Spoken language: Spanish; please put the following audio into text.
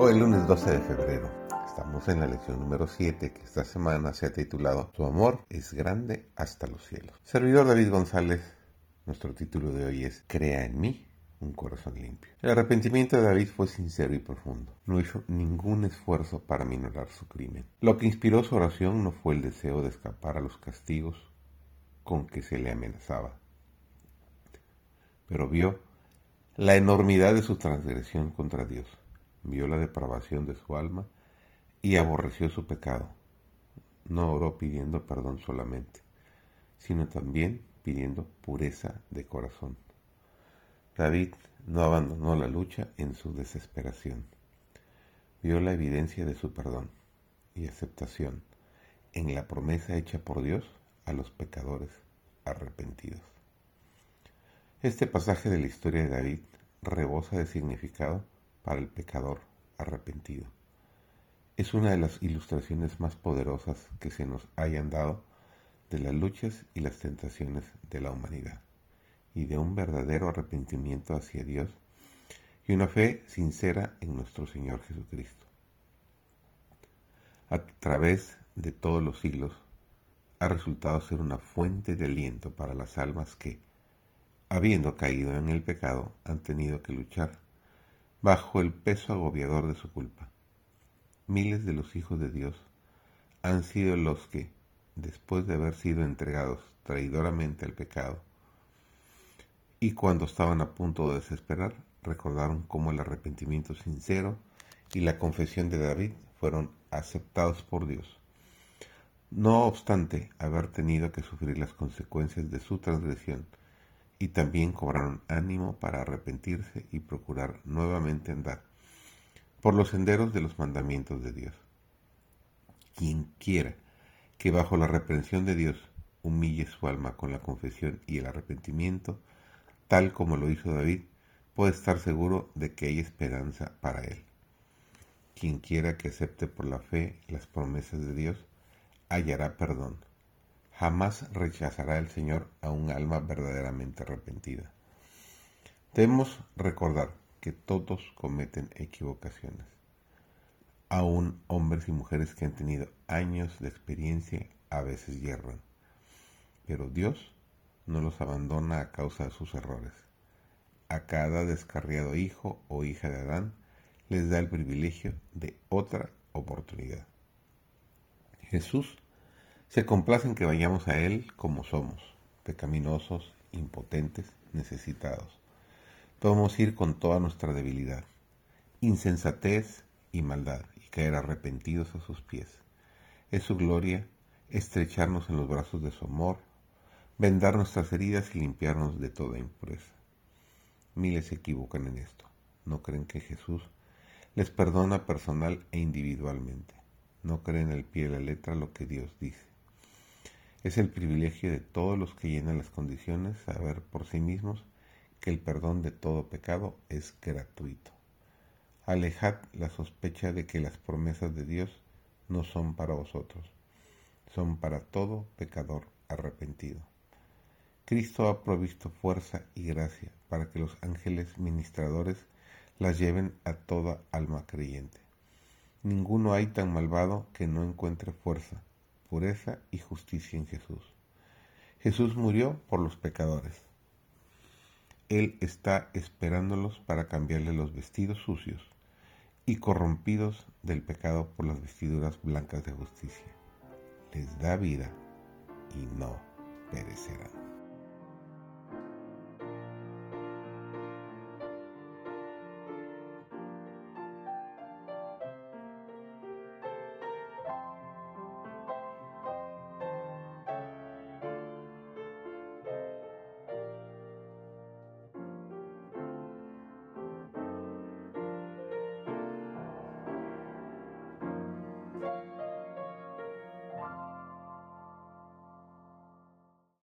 Hoy es lunes 12 de febrero. Estamos en la lección número 7 que esta semana se ha titulado Tu amor es grande hasta los cielos. Servidor David González, nuestro título de hoy es Crea en mí un corazón limpio. El arrepentimiento de David fue sincero y profundo. No hizo ningún esfuerzo para minorar su crimen. Lo que inspiró su oración no fue el deseo de escapar a los castigos con que se le amenazaba, pero vio la enormidad de su transgresión contra Dios vio la depravación de su alma y aborreció su pecado. No oró pidiendo perdón solamente, sino también pidiendo pureza de corazón. David no abandonó la lucha en su desesperación. Vio la evidencia de su perdón y aceptación en la promesa hecha por Dios a los pecadores arrepentidos. Este pasaje de la historia de David rebosa de significado para el pecador arrepentido. Es una de las ilustraciones más poderosas que se nos hayan dado de las luchas y las tentaciones de la humanidad y de un verdadero arrepentimiento hacia Dios y una fe sincera en nuestro Señor Jesucristo. A través de todos los siglos ha resultado ser una fuente de aliento para las almas que, habiendo caído en el pecado, han tenido que luchar bajo el peso agobiador de su culpa. Miles de los hijos de Dios han sido los que, después de haber sido entregados traidoramente al pecado, y cuando estaban a punto de desesperar, recordaron cómo el arrepentimiento sincero y la confesión de David fueron aceptados por Dios. No obstante haber tenido que sufrir las consecuencias de su transgresión, y también cobraron ánimo para arrepentirse y procurar nuevamente andar por los senderos de los mandamientos de Dios. Quien quiera que bajo la reprensión de Dios humille su alma con la confesión y el arrepentimiento, tal como lo hizo David, puede estar seguro de que hay esperanza para él. Quien quiera que acepte por la fe las promesas de Dios, hallará perdón Jamás rechazará el Señor a un alma verdaderamente arrepentida. Debemos recordar que todos cometen equivocaciones. Aún hombres y mujeres que han tenido años de experiencia a veces hierran. Pero Dios no los abandona a causa de sus errores. A cada descarriado hijo o hija de Adán les da el privilegio de otra oportunidad. Jesús se complace en que vayamos a Él como somos, pecaminosos, impotentes, necesitados. Podemos ir con toda nuestra debilidad, insensatez y maldad y caer arrepentidos a sus pies. Es su gloria estrecharnos en los brazos de su amor, vendar nuestras heridas y limpiarnos de toda impureza. Miles se equivocan en esto. No creen que Jesús les perdona personal e individualmente. No creen al pie de la letra lo que Dios dice. Es el privilegio de todos los que llenan las condiciones saber por sí mismos que el perdón de todo pecado es gratuito. Alejad la sospecha de que las promesas de Dios no son para vosotros, son para todo pecador arrepentido. Cristo ha provisto fuerza y gracia para que los ángeles ministradores las lleven a toda alma creyente. Ninguno hay tan malvado que no encuentre fuerza pureza y justicia en Jesús. Jesús murió por los pecadores. Él está esperándolos para cambiarle los vestidos sucios y corrompidos del pecado por las vestiduras blancas de justicia. Les da vida y no perecerán.